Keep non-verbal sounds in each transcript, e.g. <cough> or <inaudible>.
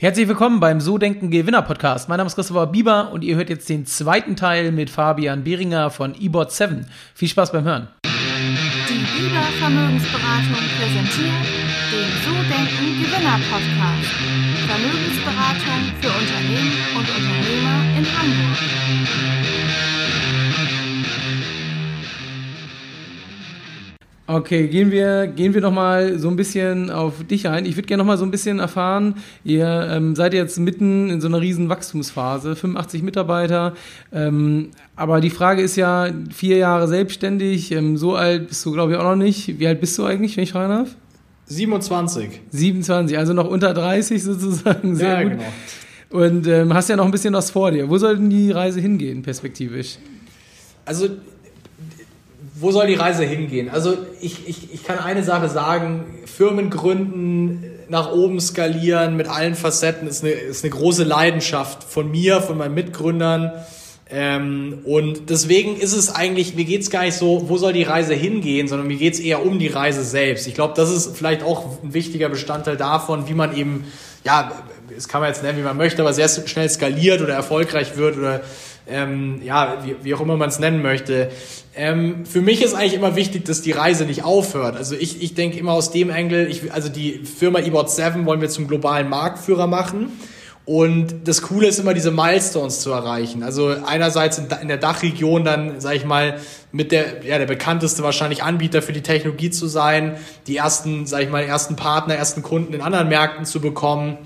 Herzlich willkommen beim So Denken Gewinner Podcast. Mein Name ist Christopher Bieber und ihr hört jetzt den zweiten Teil mit Fabian Behringer von eBot 7. Viel Spaß beim Hören. Die Bieber Vermögensberatung präsentiert den So Denken Gewinner Podcast. Vermögensberatung für Unternehmen und Unternehmer in Hamburg. Okay, gehen wir, gehen wir noch mal so ein bisschen auf dich ein. Ich würde gerne noch mal so ein bisschen erfahren, ihr ähm, seid jetzt mitten in so einer riesen Wachstumsphase, 85 Mitarbeiter, ähm, aber die Frage ist ja, vier Jahre selbstständig, ähm, so alt bist du glaube ich auch noch nicht. Wie alt bist du eigentlich, wenn ich fragen darf? 27. 27, also noch unter 30 sozusagen, sehr ja, gut. Genau. Und ähm, hast ja noch ein bisschen was vor dir. Wo soll denn die Reise hingehen, perspektivisch? Also wo soll die Reise hingehen? Also ich, ich, ich kann eine Sache sagen, Firmen gründen, nach oben skalieren mit allen Facetten ist eine, ist eine große Leidenschaft von mir, von meinen Mitgründern. Ähm, und deswegen ist es eigentlich, mir geht's gar nicht so, wo soll die Reise hingehen, sondern mir geht's eher um die Reise selbst. Ich glaube, das ist vielleicht auch ein wichtiger Bestandteil davon, wie man eben, ja, das kann man jetzt nennen, wie man möchte, aber sehr schnell skaliert oder erfolgreich wird oder ähm, ja, wie, wie auch immer man es nennen möchte. Ähm, für mich ist eigentlich immer wichtig, dass die Reise nicht aufhört. Also ich, ich denke immer aus dem Engel, ich, also die Firma eBot 7 wollen wir zum globalen Marktführer machen. Und das Coole ist immer, diese Milestones zu erreichen. Also einerseits in der Dachregion dann, sage ich mal, mit der, ja, der bekannteste wahrscheinlich Anbieter für die Technologie zu sein, die ersten, sage ich mal, ersten Partner, ersten Kunden in anderen Märkten zu bekommen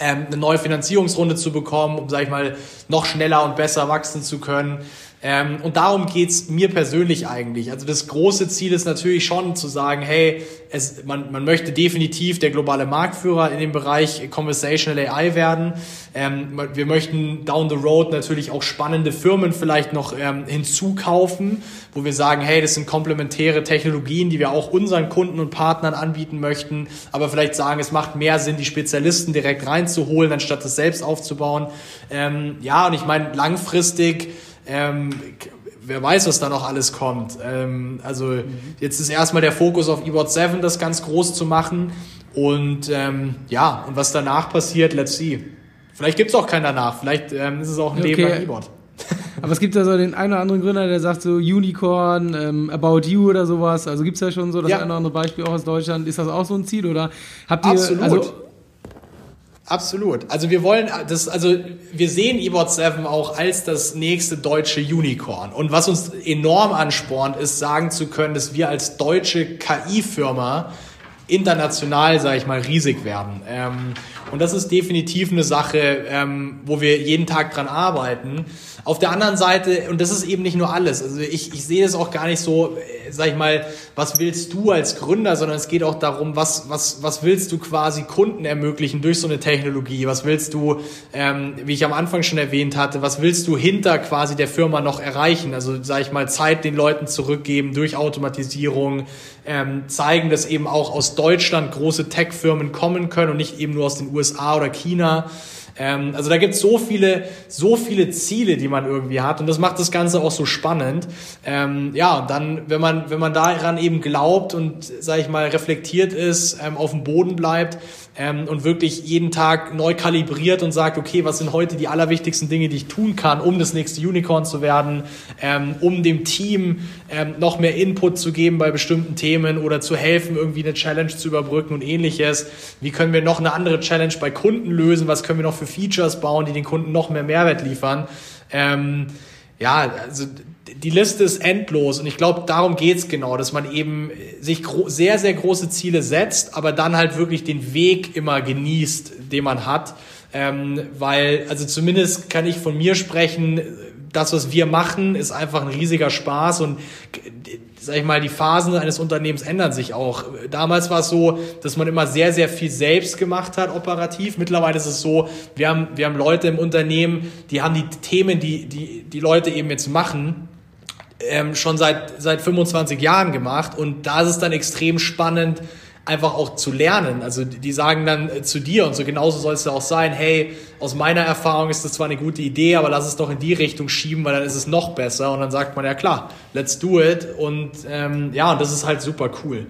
ähm, eine neue Finanzierungsrunde zu bekommen, um, sag ich mal, noch schneller und besser wachsen zu können. Ähm, und darum geht's mir persönlich eigentlich. Also das große Ziel ist natürlich schon zu sagen, hey, es, man, man möchte definitiv der globale Marktführer in dem Bereich Conversational AI werden. Ähm, wir möchten down the road natürlich auch spannende Firmen vielleicht noch ähm, hinzukaufen, wo wir sagen, hey, das sind komplementäre Technologien, die wir auch unseren Kunden und Partnern anbieten möchten, aber vielleicht sagen, es macht mehr Sinn, die Spezialisten direkt reinzuholen, anstatt das selbst aufzubauen. Ähm, ja, und ich meine, langfristig ähm, wer weiß, was da noch alles kommt. Ähm, also mhm. jetzt ist erstmal der Fokus auf eBot 7, das ganz groß zu machen. Und ähm, ja, und was danach passiert, let's see. Vielleicht gibt es auch keinen danach. Vielleicht ähm, ist es auch ein okay. Leben bei eBot. Aber es gibt ja so den einen oder anderen Gründer, der sagt so Unicorn, ähm, About You oder sowas. Also gibt es ja schon so das ja. eine oder andere Beispiel auch aus Deutschland. Ist das auch so ein Ziel oder habt ihr Absolut. Also, Absolut. Also wir wollen das, also wir sehen eBot 7 auch als das nächste deutsche Unicorn. Und was uns enorm anspornt, ist sagen zu können, dass wir als deutsche KI-Firma international, sage ich mal, riesig werden. Ähm, und das ist definitiv eine Sache, ähm, wo wir jeden Tag dran arbeiten. Auf der anderen Seite, und das ist eben nicht nur alles, also ich, ich sehe es auch gar nicht so, äh, sag ich mal, was willst du als Gründer, sondern es geht auch darum, was, was, was willst du quasi Kunden ermöglichen durch so eine Technologie? Was willst du, ähm, wie ich am Anfang schon erwähnt hatte, was willst du hinter quasi der Firma noch erreichen? Also, sag ich mal, Zeit den Leuten zurückgeben durch Automatisierung, ähm, zeigen, dass eben auch aus Deutschland große Tech-Firmen kommen können und nicht eben nur aus den USA oder China. Ähm, also da gibt es so viele, so viele Ziele, die man irgendwie hat und das macht das Ganze auch so spannend. Ähm, ja, und dann, wenn man, wenn man daran eben glaubt und, sag ich mal, reflektiert ist, ähm, auf dem Boden bleibt, ähm, und wirklich jeden Tag neu kalibriert und sagt, okay, was sind heute die allerwichtigsten Dinge, die ich tun kann, um das nächste Unicorn zu werden, ähm, um dem Team ähm, noch mehr Input zu geben bei bestimmten Themen oder zu helfen, irgendwie eine Challenge zu überbrücken und ähnliches. Wie können wir noch eine andere Challenge bei Kunden lösen? Was können wir noch für Features bauen, die den Kunden noch mehr Mehrwert liefern? Ähm, ja, also die Liste ist endlos und ich glaube, darum geht's genau, dass man eben sich sehr, sehr große Ziele setzt, aber dann halt wirklich den Weg immer genießt, den man hat. Ähm, weil, also zumindest kann ich von mir sprechen, das, was wir machen, ist einfach ein riesiger Spaß und sag ich mal, die Phasen eines Unternehmens ändern sich auch. Damals war es so, dass man immer sehr, sehr viel selbst gemacht hat, operativ. Mittlerweile ist es so, wir haben, wir haben Leute im Unternehmen, die haben die Themen, die, die, die Leute eben jetzt machen, ähm, schon seit, seit 25 Jahren gemacht und da ist es dann extrem spannend, einfach auch zu lernen. Also die sagen dann äh, zu dir und so genauso soll es ja auch sein, hey, aus meiner Erfahrung ist das zwar eine gute Idee, aber lass es doch in die Richtung schieben, weil dann ist es noch besser und dann sagt man, ja klar, let's do it und ähm, ja, und das ist halt super cool.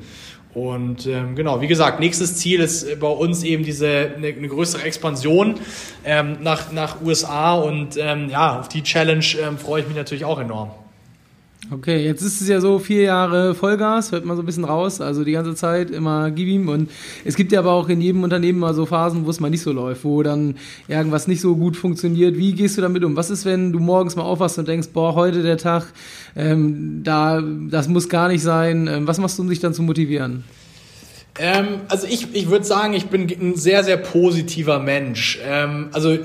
Und ähm, genau, wie gesagt, nächstes Ziel ist bei uns eben diese eine, eine größere Expansion ähm, nach, nach USA und ähm, ja, auf die Challenge ähm, freue ich mich natürlich auch enorm. Okay, jetzt ist es ja so vier Jahre Vollgas, hört man so ein bisschen raus, also die ganze Zeit immer gib ihm und es gibt ja aber auch in jedem Unternehmen mal so Phasen, wo es mal nicht so läuft, wo dann irgendwas nicht so gut funktioniert. Wie gehst du damit um? Was ist, wenn du morgens mal aufwachst und denkst, boah, heute der Tag, ähm, da, das muss gar nicht sein. Ähm, was machst du, um dich dann zu motivieren? Ähm, also ich, ich würde sagen, ich bin ein sehr, sehr positiver Mensch. Ähm, also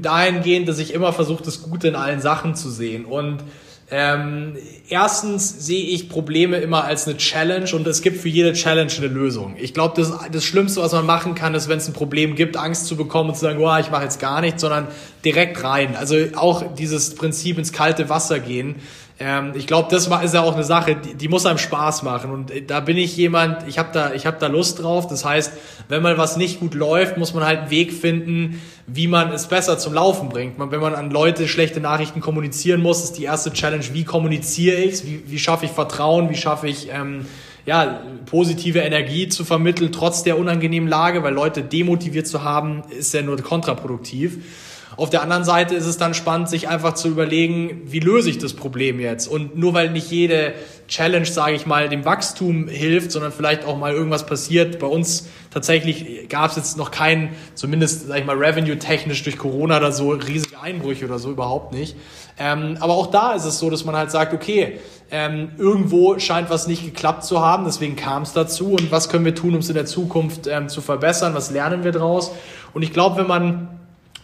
dahingehend, dass ich immer versuche, das Gute in allen Sachen zu sehen und ähm, erstens sehe ich Probleme immer als eine Challenge und es gibt für jede Challenge eine Lösung. Ich glaube, das, das Schlimmste, was man machen kann, ist, wenn es ein Problem gibt, Angst zu bekommen und zu sagen, oh, ich mache jetzt gar nichts, sondern direkt rein. Also auch dieses Prinzip ins kalte Wasser gehen. Ähm, ich glaube, das ist ja auch eine Sache, die, die muss einem Spaß machen. Und äh, da bin ich jemand, ich habe da, hab da Lust drauf. Das heißt, wenn mal was nicht gut läuft, muss man halt einen Weg finden, wie man es besser zum Laufen bringt. Wenn man an Leute schlechte Nachrichten kommunizieren muss, ist die erste Challenge, wie kommuniziere ich wie, wie schaffe ich Vertrauen, wie schaffe ich ähm, ja, positive Energie zu vermitteln, trotz der unangenehmen Lage, weil Leute demotiviert zu haben, ist ja nur kontraproduktiv. Auf der anderen Seite ist es dann spannend, sich einfach zu überlegen, wie löse ich das Problem jetzt? Und nur weil nicht jede Challenge, sage ich mal, dem Wachstum hilft, sondern vielleicht auch mal irgendwas passiert. Bei uns tatsächlich gab es jetzt noch keinen, zumindest, sage ich mal, revenue-technisch durch Corona oder so, riesige Einbrüche oder so, überhaupt nicht. Ähm, aber auch da ist es so, dass man halt sagt, okay, ähm, irgendwo scheint was nicht geklappt zu haben, deswegen kam es dazu und was können wir tun, um es in der Zukunft ähm, zu verbessern, was lernen wir daraus? Und ich glaube, wenn man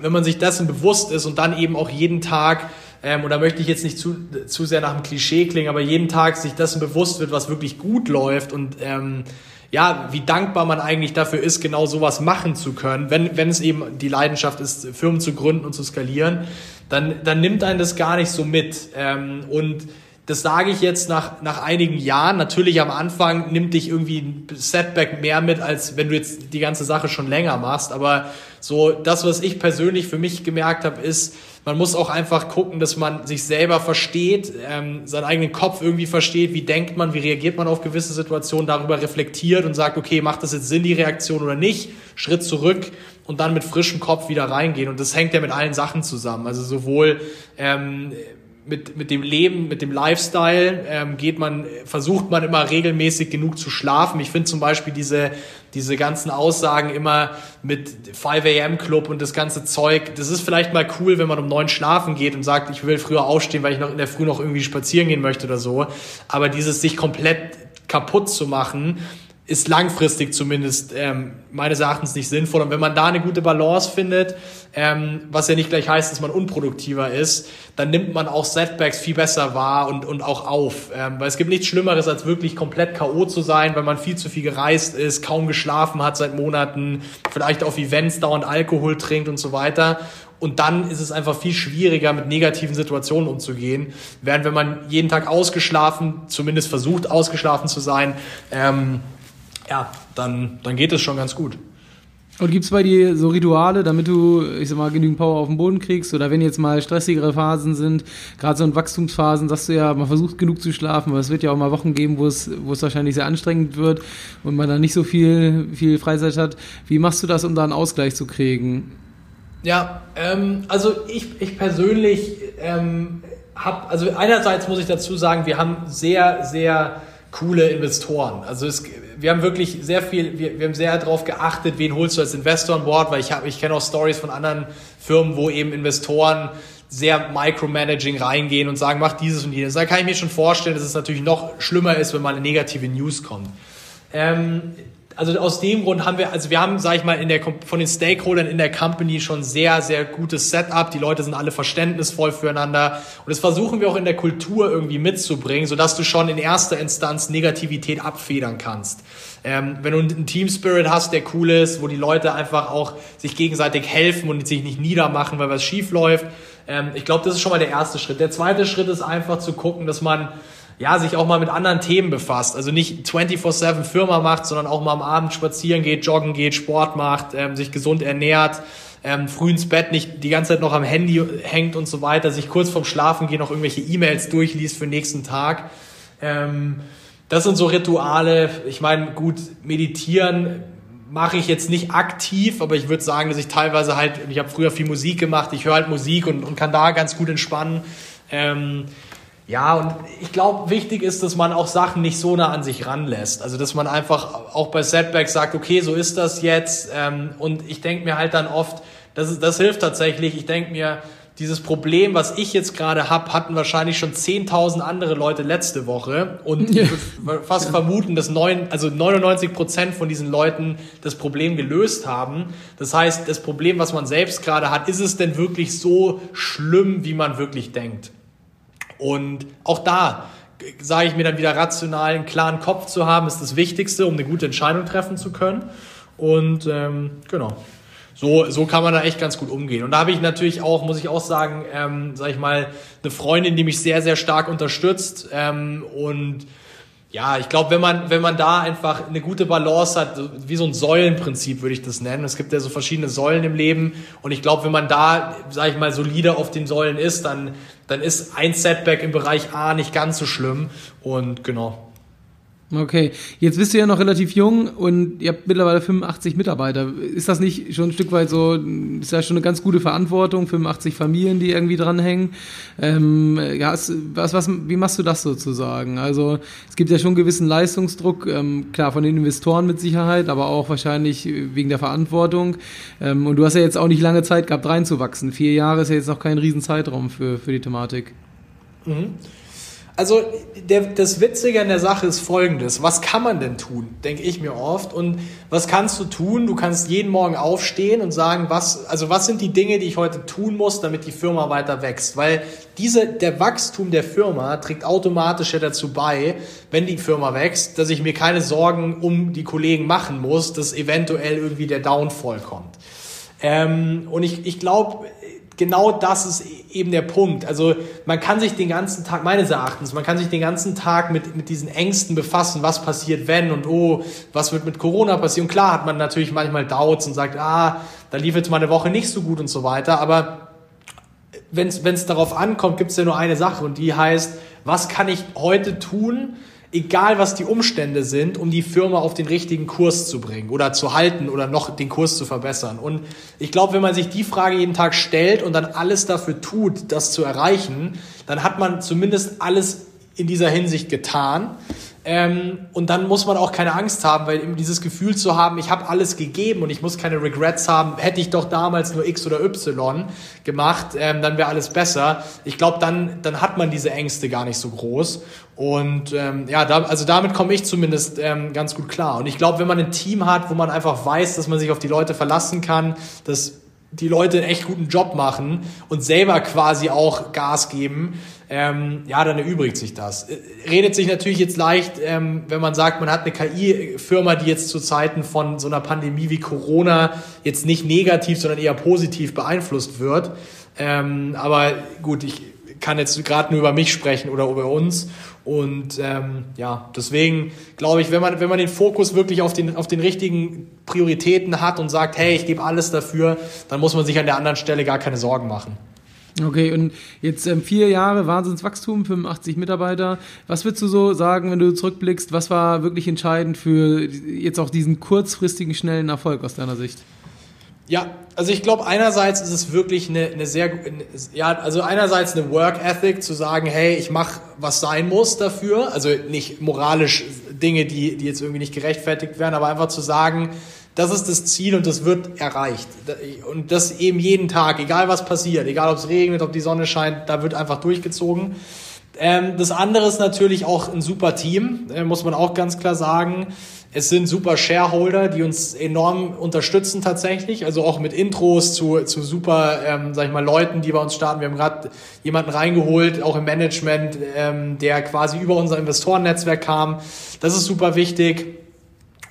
wenn man sich dessen bewusst ist und dann eben auch jeden Tag, ähm, und da möchte ich jetzt nicht zu, zu sehr nach dem Klischee klingen, aber jeden Tag sich dessen bewusst wird, was wirklich gut läuft und ähm, ja, wie dankbar man eigentlich dafür ist, genau sowas machen zu können, wenn, wenn es eben die Leidenschaft ist, Firmen zu gründen und zu skalieren, dann, dann nimmt einen das gar nicht so mit. Ähm, und das sage ich jetzt nach, nach einigen Jahren. Natürlich am Anfang nimmt dich irgendwie ein Setback mehr mit, als wenn du jetzt die ganze Sache schon länger machst. Aber so, das, was ich persönlich für mich gemerkt habe, ist, man muss auch einfach gucken, dass man sich selber versteht, ähm, seinen eigenen Kopf irgendwie versteht, wie denkt man, wie reagiert man auf gewisse Situationen, darüber reflektiert und sagt, okay, macht das jetzt Sinn, die Reaktion oder nicht? Schritt zurück und dann mit frischem Kopf wieder reingehen. Und das hängt ja mit allen Sachen zusammen. Also sowohl ähm, mit, mit dem Leben, mit dem Lifestyle ähm, geht man, versucht man immer regelmäßig genug zu schlafen. Ich finde zum Beispiel diese, diese ganzen Aussagen immer mit 5 a.m. Club und das ganze Zeug, das ist vielleicht mal cool, wenn man um neun schlafen geht und sagt, ich will früher aufstehen, weil ich noch in der Früh noch irgendwie spazieren gehen möchte oder so. Aber dieses sich komplett kaputt zu machen, ist langfristig zumindest ähm, meines Erachtens nicht sinnvoll. Und wenn man da eine gute Balance findet, ähm, was ja nicht gleich heißt, dass man unproduktiver ist, dann nimmt man auch Setbacks viel besser wahr und, und auch auf. Ähm, weil es gibt nichts Schlimmeres, als wirklich komplett K.O. zu sein, weil man viel zu viel gereist ist, kaum geschlafen hat seit Monaten, vielleicht auf Events dauernd Alkohol trinkt und so weiter. Und dann ist es einfach viel schwieriger, mit negativen Situationen umzugehen. Während wenn man jeden Tag ausgeschlafen, zumindest versucht ausgeschlafen zu sein, ähm, ja, dann, dann geht es schon ganz gut. Und gibt es bei dir so Rituale, damit du, ich sag mal, genügend Power auf den Boden kriegst? Oder wenn jetzt mal stressigere Phasen sind, gerade so in Wachstumsphasen, sagst du ja, man versucht genug zu schlafen, aber es wird ja auch mal Wochen geben, wo es, wo es wahrscheinlich sehr anstrengend wird und man dann nicht so viel, viel Freizeit hat. Wie machst du das, um da einen Ausgleich zu kriegen? Ja, ähm, also ich, ich persönlich ähm, habe, also einerseits muss ich dazu sagen, wir haben sehr, sehr coole Investoren. Also es, wir haben wirklich sehr viel, wir, wir haben sehr darauf geachtet, wen holst du als Investor an Bord, weil ich habe, ich kenne auch Stories von anderen Firmen, wo eben Investoren sehr micromanaging reingehen und sagen, mach dieses und jenes. Da kann ich mir schon vorstellen, dass es natürlich noch schlimmer ist, wenn mal eine negative News kommt. Ähm, also aus dem Grund haben wir, also wir haben, sag ich mal, in der, von den Stakeholdern in der Company schon sehr, sehr gutes Setup. Die Leute sind alle verständnisvoll füreinander. Und das versuchen wir auch in der Kultur irgendwie mitzubringen, sodass du schon in erster Instanz Negativität abfedern kannst. Ähm, wenn du einen Team Spirit hast, der cool ist, wo die Leute einfach auch sich gegenseitig helfen und sich nicht niedermachen, weil was schief läuft. Ähm, ich glaube, das ist schon mal der erste Schritt. Der zweite Schritt ist einfach zu gucken, dass man ja, sich auch mal mit anderen Themen befasst. Also nicht 24-7 Firma macht, sondern auch mal am Abend spazieren geht, joggen geht, Sport macht, ähm, sich gesund ernährt, ähm, früh ins Bett nicht die ganze Zeit noch am Handy hängt und so weiter, sich kurz vorm Schlafen gehen noch irgendwelche E-Mails durchliest für den nächsten Tag. Ähm, das sind so Rituale. Ich meine, gut, meditieren mache ich jetzt nicht aktiv, aber ich würde sagen, dass ich teilweise halt, ich habe früher viel Musik gemacht, ich höre halt Musik und, und kann da ganz gut entspannen. Ähm, ja, und ich glaube, wichtig ist, dass man auch Sachen nicht so nah an sich ranlässt. Also, dass man einfach auch bei Setbacks sagt, okay, so ist das jetzt. Ähm, und ich denke mir halt dann oft, das, ist, das hilft tatsächlich. Ich denke mir, dieses Problem, was ich jetzt gerade habe, hatten wahrscheinlich schon 10.000 andere Leute letzte Woche. Und ja. <laughs> ich würde fast ja. vermuten, dass neun, also 99 Prozent von diesen Leuten das Problem gelöst haben. Das heißt, das Problem, was man selbst gerade hat, ist es denn wirklich so schlimm, wie man wirklich denkt? Und auch da sage ich mir dann wieder rational, einen klaren Kopf zu haben, ist das Wichtigste, um eine gute Entscheidung treffen zu können. Und ähm, genau so, so kann man da echt ganz gut umgehen. Und da habe ich natürlich auch, muss ich auch sagen, ähm, sag ich mal, eine Freundin, die mich sehr, sehr stark unterstützt. Ähm, und ja, ich glaube, wenn man, wenn man da einfach eine gute Balance hat, wie so ein Säulenprinzip würde ich das nennen. Es gibt ja so verschiedene Säulen im Leben. Und ich glaube, wenn man da, sag ich mal, solide auf den Säulen ist, dann, dann ist ein Setback im Bereich A nicht ganz so schlimm. Und genau. Okay, jetzt bist du ja noch relativ jung und ihr habt mittlerweile 85 Mitarbeiter. Ist das nicht schon ein Stück weit so, ist ja schon eine ganz gute Verantwortung, 85 Familien, die irgendwie dranhängen? Ähm, ja, was, was, wie machst du das sozusagen? Also es gibt ja schon einen gewissen Leistungsdruck, ähm, klar von den Investoren mit Sicherheit, aber auch wahrscheinlich wegen der Verantwortung. Ähm, und du hast ja jetzt auch nicht lange Zeit gehabt, reinzuwachsen. Vier Jahre ist ja jetzt noch kein Riesenzeitraum für, für die Thematik. Mhm. Also der, das Witzige an der Sache ist folgendes. Was kann man denn tun, denke ich mir oft. Und was kannst du tun? Du kannst jeden Morgen aufstehen und sagen, was, also was sind die Dinge, die ich heute tun muss, damit die Firma weiter wächst? Weil diese, der Wachstum der Firma trägt automatisch ja dazu bei, wenn die Firma wächst, dass ich mir keine Sorgen um die Kollegen machen muss, dass eventuell irgendwie der Downfall kommt. Ähm, und ich, ich glaube, genau das ist eben der Punkt. Also man kann sich den ganzen Tag, meines Erachtens, man kann sich den ganzen Tag mit, mit diesen Ängsten befassen, was passiert, wenn und oh, was wird mit Corona passieren. Klar hat man natürlich manchmal Doubts und sagt, ah, da lief jetzt mal eine Woche nicht so gut und so weiter. Aber wenn es darauf ankommt, gibt es ja nur eine Sache und die heißt, was kann ich heute tun, egal was die Umstände sind, um die Firma auf den richtigen Kurs zu bringen oder zu halten oder noch den Kurs zu verbessern. Und ich glaube, wenn man sich die Frage jeden Tag stellt und dann alles dafür tut, das zu erreichen, dann hat man zumindest alles in dieser Hinsicht getan. Ähm, und dann muss man auch keine Angst haben, weil eben dieses Gefühl zu haben, ich habe alles gegeben und ich muss keine Regrets haben, hätte ich doch damals nur X oder Y gemacht, ähm, dann wäre alles besser. Ich glaube, dann, dann hat man diese Ängste gar nicht so groß. Und ähm, ja, da, also damit komme ich zumindest ähm, ganz gut klar. Und ich glaube, wenn man ein Team hat, wo man einfach weiß, dass man sich auf die Leute verlassen kann, dass die Leute einen echt guten Job machen und selber quasi auch Gas geben, ähm, ja, dann erübrigt sich das. Äh, redet sich natürlich jetzt leicht, ähm, wenn man sagt, man hat eine KI-Firma, die jetzt zu Zeiten von so einer Pandemie wie Corona jetzt nicht negativ, sondern eher positiv beeinflusst wird. Ähm, aber gut, ich kann jetzt gerade nur über mich sprechen oder über uns. Und ähm, ja, deswegen glaube ich, wenn man, wenn man den Fokus wirklich auf den, auf den richtigen Prioritäten hat und sagt, hey, ich gebe alles dafür, dann muss man sich an der anderen Stelle gar keine Sorgen machen. Okay, und jetzt ähm, vier Jahre Wahnsinnswachstum, 85 Mitarbeiter. Was würdest du so sagen, wenn du zurückblickst, was war wirklich entscheidend für jetzt auch diesen kurzfristigen, schnellen Erfolg aus deiner Sicht? Ja, also ich glaube, einerseits ist es wirklich eine, eine sehr, eine, ja, also einerseits eine Work Ethic, zu sagen, hey, ich mache, was sein muss dafür. Also nicht moralisch Dinge, die, die jetzt irgendwie nicht gerechtfertigt werden, aber einfach zu sagen, das ist das Ziel und das wird erreicht. Und das eben jeden Tag, egal was passiert, egal ob es regnet, ob die Sonne scheint, da wird einfach durchgezogen. Ähm, das andere ist natürlich auch ein super Team, äh, muss man auch ganz klar sagen. Es sind super Shareholder, die uns enorm unterstützen tatsächlich, also auch mit Intros zu, zu super, ähm, sag ich mal, Leuten, die bei uns starten. Wir haben gerade jemanden reingeholt, auch im Management, ähm, der quasi über unser Investorennetzwerk kam. Das ist super wichtig.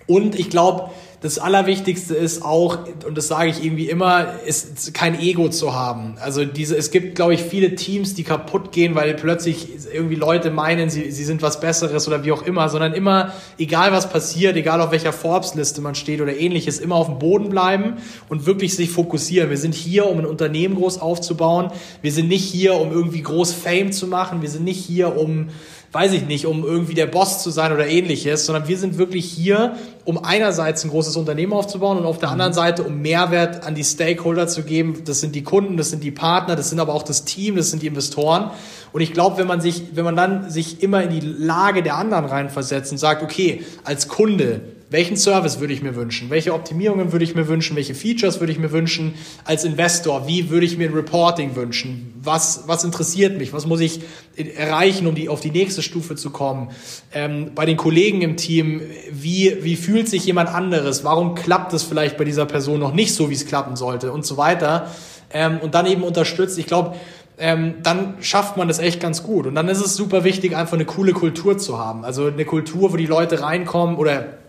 Und ich glaube, das Allerwichtigste ist auch, und das sage ich irgendwie immer, ist kein Ego zu haben. Also diese, es gibt, glaube ich, viele Teams, die kaputt gehen, weil plötzlich irgendwie Leute meinen, sie, sie sind was Besseres oder wie auch immer, sondern immer, egal was passiert, egal auf welcher Forbes-Liste man steht oder ähnliches, immer auf dem Boden bleiben und wirklich sich fokussieren. Wir sind hier, um ein Unternehmen groß aufzubauen. Wir sind nicht hier, um irgendwie groß Fame zu machen. Wir sind nicht hier, um weiß ich nicht, um irgendwie der Boss zu sein oder ähnliches, sondern wir sind wirklich hier, um einerseits ein großes Unternehmen aufzubauen und auf der anderen Seite, um Mehrwert an die Stakeholder zu geben. Das sind die Kunden, das sind die Partner, das sind aber auch das Team, das sind die Investoren. Und ich glaube, wenn man sich, wenn man dann sich immer in die Lage der anderen reinversetzt und sagt, okay, als Kunde, welchen Service würde ich mir wünschen? Welche Optimierungen würde ich mir wünschen? Welche Features würde ich mir wünschen? Als Investor, wie würde ich mir ein Reporting wünschen? Was, was interessiert mich? Was muss ich erreichen, um die, auf die nächste Stufe zu kommen? Ähm, bei den Kollegen im Team, wie, wie fühlt sich jemand anderes? Warum klappt es vielleicht bei dieser Person noch nicht so, wie es klappen sollte? Und so weiter. Ähm, und dann eben unterstützt. Ich glaube, ähm, dann schafft man das echt ganz gut. Und dann ist es super wichtig, einfach eine coole Kultur zu haben. Also eine Kultur, wo die Leute reinkommen oder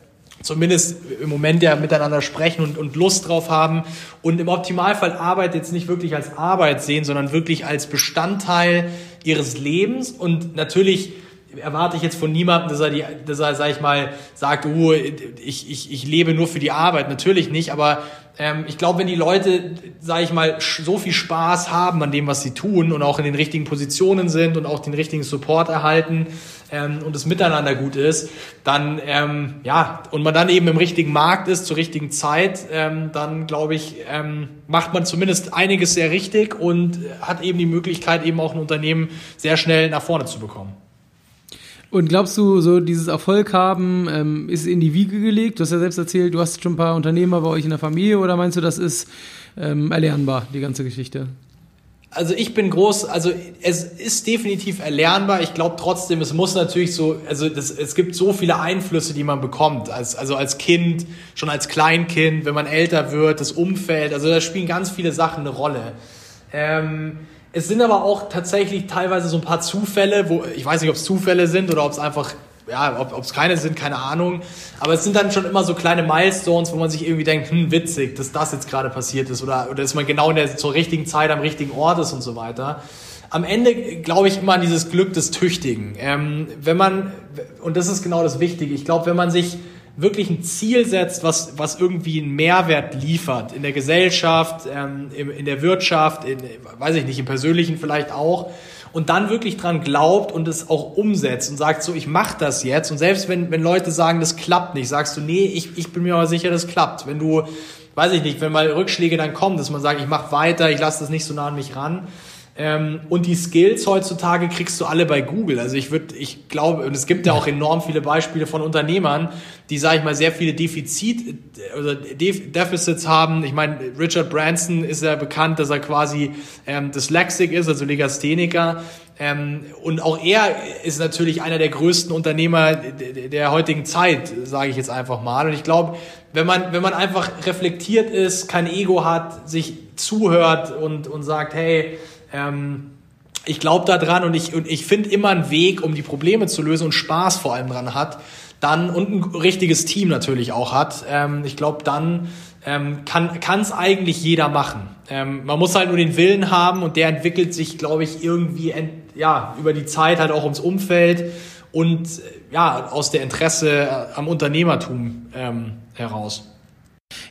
zumindest im Moment ja miteinander sprechen und, und Lust drauf haben und im Optimalfall Arbeit jetzt nicht wirklich als Arbeit sehen, sondern wirklich als Bestandteil ihres Lebens und natürlich erwarte ich jetzt von niemandem, dass er, die, dass er sag ich mal, sagt, oh, ich, ich, ich lebe nur für die Arbeit. Natürlich nicht, aber ähm, ich glaube, wenn die Leute, sage ich mal, so viel Spaß haben an dem, was sie tun und auch in den richtigen Positionen sind und auch den richtigen Support erhalten ähm, und das Miteinander gut ist, dann ähm, ja und man dann eben im richtigen Markt ist zur richtigen Zeit, ähm, dann glaube ich ähm, macht man zumindest einiges sehr richtig und hat eben die Möglichkeit eben auch ein Unternehmen sehr schnell nach vorne zu bekommen. Und glaubst du, so dieses Erfolg haben ähm, ist in die Wiege gelegt? Du hast ja selbst erzählt, du hast schon ein paar Unternehmer bei euch in der Familie oder meinst du, das ist ähm, erlernbar, die ganze Geschichte? Also ich bin groß, also es ist definitiv erlernbar. Ich glaube trotzdem, es muss natürlich so, also das, es gibt so viele Einflüsse, die man bekommt, als, also als Kind, schon als Kleinkind, wenn man älter wird, das Umfeld, also da spielen ganz viele Sachen eine Rolle. Ähm, es sind aber auch tatsächlich teilweise so ein paar Zufälle, wo ich weiß nicht, ob es Zufälle sind oder ob es einfach ja, ob es keine sind, keine Ahnung. Aber es sind dann schon immer so kleine Milestones, wo man sich irgendwie denkt, hm, witzig, dass das jetzt gerade passiert ist oder, oder dass man genau in der zur richtigen Zeit am richtigen Ort ist und so weiter. Am Ende glaube ich immer an dieses Glück des Tüchtigen. Ähm, wenn man, und das ist genau das Wichtige, ich glaube, wenn man sich wirklich ein Ziel setzt, was, was irgendwie einen Mehrwert liefert in der Gesellschaft, ähm, in, in der Wirtschaft, in, weiß ich nicht, im Persönlichen vielleicht auch, und dann wirklich dran glaubt und es auch umsetzt und sagt so, ich mache das jetzt. Und selbst wenn, wenn Leute sagen, das klappt nicht, sagst du, nee, ich, ich bin mir aber sicher, das klappt. Wenn du, weiß ich nicht, wenn mal Rückschläge dann kommen, dass man sagt, ich mache weiter, ich lasse das nicht so nah an mich ran, ähm, und die Skills heutzutage kriegst du alle bei Google. Also ich würde, ich glaube, und es gibt ja auch enorm viele Beispiele von Unternehmern, die, sage ich mal, sehr viele Defizit oder Deficits haben. Ich meine, Richard Branson ist ja bekannt, dass er quasi ähm, dyslexic ist, also Legastheniker. Ähm, und auch er ist natürlich einer der größten Unternehmer der heutigen Zeit, sage ich jetzt einfach mal. Und ich glaube, wenn man, wenn man einfach reflektiert ist, kein Ego hat, sich zuhört und, und sagt, hey, ähm, ich glaube da dran und ich, und ich finde immer einen Weg, um die Probleme zu lösen und Spaß vor allem dran hat, dann und ein richtiges Team natürlich auch hat. Ähm, ich glaube, dann ähm, kann es eigentlich jeder machen. Ähm, man muss halt nur den Willen haben und der entwickelt sich, glaube ich, irgendwie ent, ja, über die Zeit halt auch ums Umfeld und ja, aus der Interesse am Unternehmertum ähm, heraus.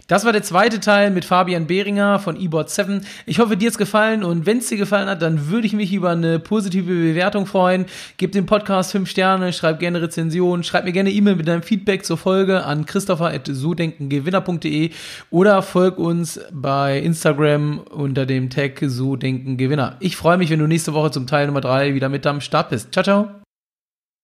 Das war der zweite Teil mit Fabian Behringer von eBot 7. Ich hoffe, dir hat's gefallen und wenn es dir gefallen hat, dann würde ich mich über eine positive Bewertung freuen. Gib dem Podcast 5 Sterne, schreib gerne Rezensionen, schreib mir gerne E-Mail mit deinem Feedback zur Folge an christopher.sodenkengewinner.de oder folg uns bei Instagram unter dem Tag So Denken Gewinner. Ich freue mich, wenn du nächste Woche zum Teil Nummer 3 wieder mit am Start bist. Ciao, ciao.